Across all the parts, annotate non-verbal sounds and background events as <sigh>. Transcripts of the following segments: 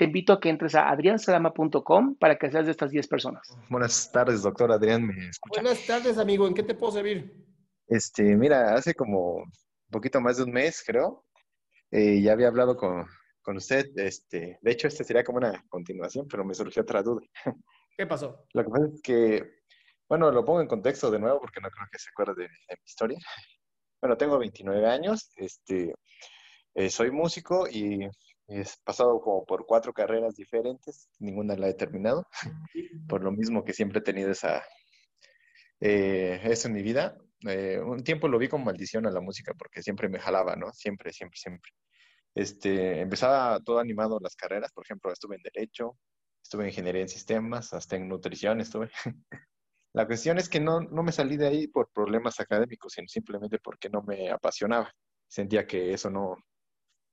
te invito a que entres a adriansalama.com para que seas de estas 10 personas. Buenas tardes, doctor Adrián, ¿me escucha? Buenas tardes, amigo. ¿En qué te puedo servir? Este, mira, hace como un poquito más de un mes, creo, eh, ya había hablado con, con usted. Este, de hecho, este sería como una continuación, pero me surgió otra duda. <laughs> ¿Qué pasó? Lo que pasa es que, bueno, lo pongo en contexto de nuevo porque no creo que se acuerde de, de mi historia. Bueno, tengo 29 años, este, eh, soy músico y he pasado como por cuatro carreras diferentes, ninguna la he terminado, <laughs> por lo mismo que siempre he tenido esa, eh, eso en mi vida. Eh, un tiempo lo vi como maldición a la música porque siempre me jalaba, ¿no? Siempre, siempre, siempre. Este, empezaba todo animado las carreras, por ejemplo, estuve en Derecho, estuve en Ingeniería en Sistemas, hasta en Nutrición estuve. <laughs> La cuestión es que no, no me salí de ahí por problemas académicos, sino simplemente porque no me apasionaba. Sentía que eso no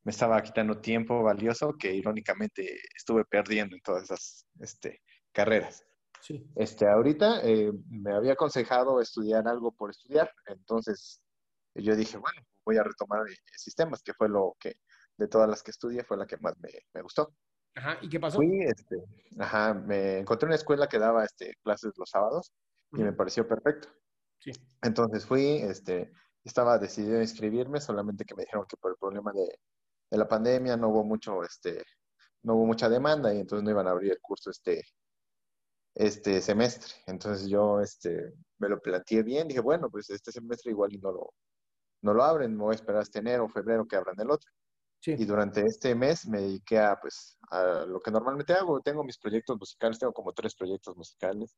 me estaba quitando tiempo valioso que irónicamente estuve perdiendo en todas esas este, carreras. Sí. Este, ahorita eh, me había aconsejado estudiar algo por estudiar, entonces yo dije, bueno, voy a retomar eh, sistemas, que fue lo que de todas las que estudié fue la que más me, me gustó. Ajá, ¿y qué pasó? Fui, este, ajá, me encontré una escuela que daba este, clases los sábados y me pareció perfecto. Sí. Entonces fui, este, estaba decidido a inscribirme, solamente que me dijeron que por el problema de, de la pandemia no hubo mucho, este, no hubo mucha demanda y entonces no iban a abrir el curso este, este semestre. Entonces yo, este, me lo planteé bien, dije, bueno, pues este semestre igual y no lo, no lo abren, me voy a esperar hasta enero o febrero que abran el otro. Sí. Y durante este mes me dediqué a, pues, a lo que normalmente hago. Tengo mis proyectos musicales, tengo como tres proyectos musicales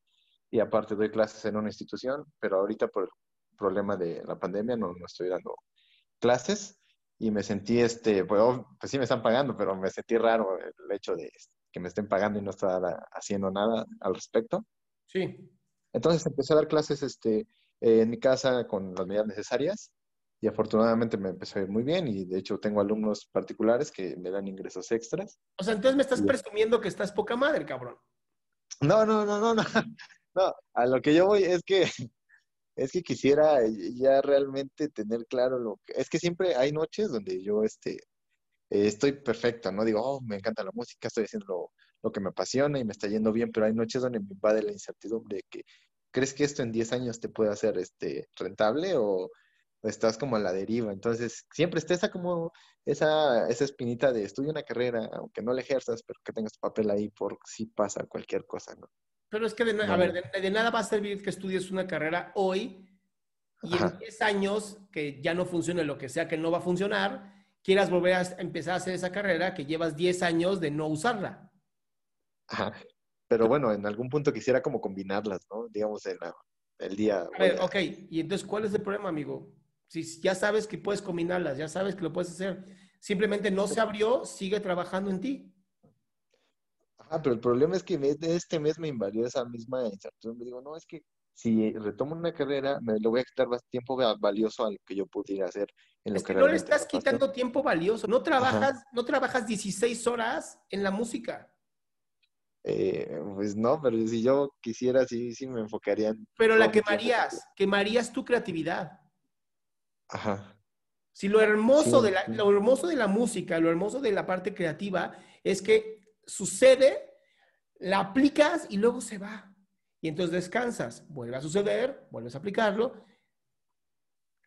y aparte doy clases en una institución, pero ahorita por el problema de la pandemia no, no estoy dando clases y me sentí, este, pues, pues sí me están pagando, pero me sentí raro el hecho de que me estén pagando y no estar haciendo nada al respecto. Sí. Entonces empecé a dar clases este, eh, en mi casa con las medidas necesarias y afortunadamente me empezó a ir muy bien y de hecho tengo alumnos particulares que me dan ingresos extras. O sea, entonces me estás Sí. presumiendo que estás poca madre, cabrón. No, no, no, no, no, <laughs> no, a lo que yo voy es que es que quisiera ya realmente tener claro lo que es que siempre hay noches donde yo este eh, estoy perfecto, ¿no? Digo, oh, me encanta la música, estoy haciendo lo, que me apasiona y me está yendo bien, pero hay noches donde me invade la incertidumbre de que ¿crees que esto en 10 años te puede hacer este rentable o o estás como a la deriva. Entonces, siempre está esa como esa, esa espinita de estudia una carrera, aunque no la ejerzas, pero que tengas tu papel ahí por si pasa cualquier cosa, ¿no? Pero es que, de, a ver, de, de nada va a servir que estudies una carrera hoy y Ajá. en 10 años que ya no funcione lo que sea que no va a funcionar, quieras volver a empezar a hacer esa carrera que llevas 10 años de no usarla. Ajá. Pero bueno, en algún punto quisiera como combinarlas, ¿no? Digamos, en la- el día. A ver, voy a- ok, y entonces, ¿cuál es el problema, amigo? Si ya sabes que puedes combinarlas, ya sabes que lo puedes hacer, simplemente no se abrió, sigue trabajando en ti. Ajá, pero el problema es que este mes me invadió esa misma incertidumbre. Digo, no, es que si retomo una carrera, me lo voy a quitar más tiempo valioso al que yo pudiera hacer en lo es que, no le estás quitando tiempo valioso. No trabajas, no trabajas 16 horas en la música. Eh, pues no, pero si yo quisiera, sí, sí me enfocaría en... Pero la quemarías, quemarías tu creatividad. Ajá. Si lo hermoso, de la, lo hermoso de la música, lo hermoso de la parte creativa es que sucede, la aplicas y luego se va. Y entonces descansas, vuelve a suceder, vuelves a aplicarlo.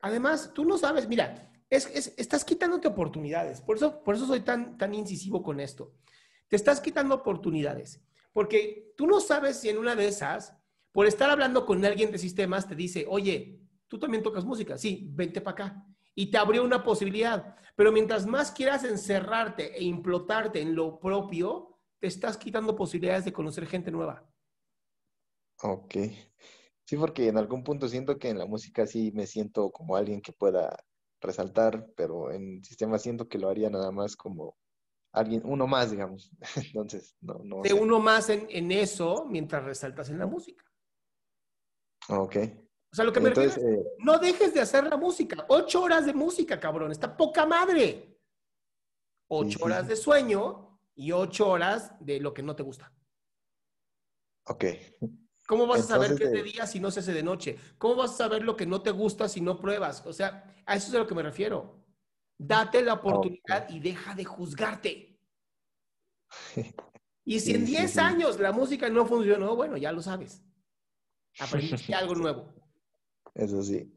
Además, tú no sabes, mira, es, estás quitándote oportunidades. Por eso, por eso soy tan, tan incisivo con esto. Te estás quitando oportunidades. Porque tú no sabes si en una de esas, por estar hablando con alguien de sistemas, te dice, oye, tú también tocas música. Sí, vente para acá y te abrió una posibilidad. Pero mientras más quieras encerrarte e implotarte en lo propio, te estás quitando posibilidades de conocer gente nueva. Ok. Sí, porque en algún punto siento que en la música sí me siento como alguien que pueda resaltar, pero en sistema siento que lo haría nada más como alguien, uno más, digamos. <laughs> Entonces, no, no. De uno más en, en, eso mientras resaltas en la música. Ok. O sea, lo que me refiero eh, no dejes de hacer la música. Ocho horas de música, cabrón. Está poca madre. Ocho horas de sueño y ocho horas de lo que no te gusta. Ok. ¿Cómo vas a saber qué es de eh, día si no se hace de noche? ¿Cómo vas a saber lo que no te gusta si no pruebas? O sea, a eso es a lo que me refiero. Date la oportunidad y deja de juzgarte. <laughs> Y si en 10 años la música no funcionó, bueno, ya lo sabes. Aprendiste <laughs> algo nuevo. Eso sí.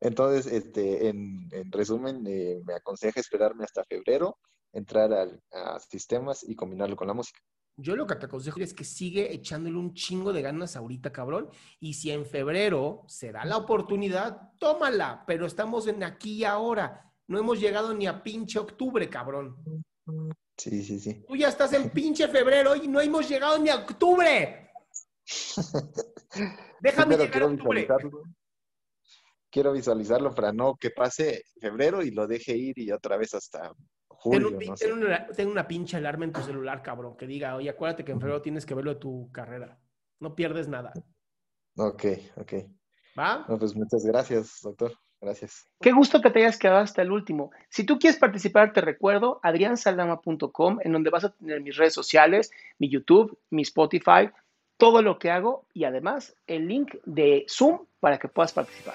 Entonces, este, en, resumen, eh, me aconseja esperarme hasta febrero, entrar a sistemas y combinarlo con la música. Yo lo que te aconsejo es que sigue echándole un chingo de ganas ahorita, cabrón. Y si en febrero se da la oportunidad, tómala. Pero estamos en aquí y ahora. No hemos llegado ni a pinche octubre, cabrón. Sí, sí, sí. Tú ya estás en pinche febrero y no hemos llegado ni a octubre. <laughs> Déjame llegar a octubre quiero visualizarlo para no que pase febrero y lo deje ir y otra vez hasta julio. Ten, una, pinche alarma en tu celular, cabrón, que diga, oye, acuérdate que en febrero tienes que verlo de tu carrera. No pierdes nada. Ok, ok. ¿Va? pues muchas gracias, doctor. Gracias. Qué gusto que te hayas quedado hasta el último. Si tú quieres participar, te recuerdo adriansaldama.com, en donde vas a tener mis redes sociales, mi YouTube, mi Spotify, todo lo que hago y además el link de Zoom para que puedas participar.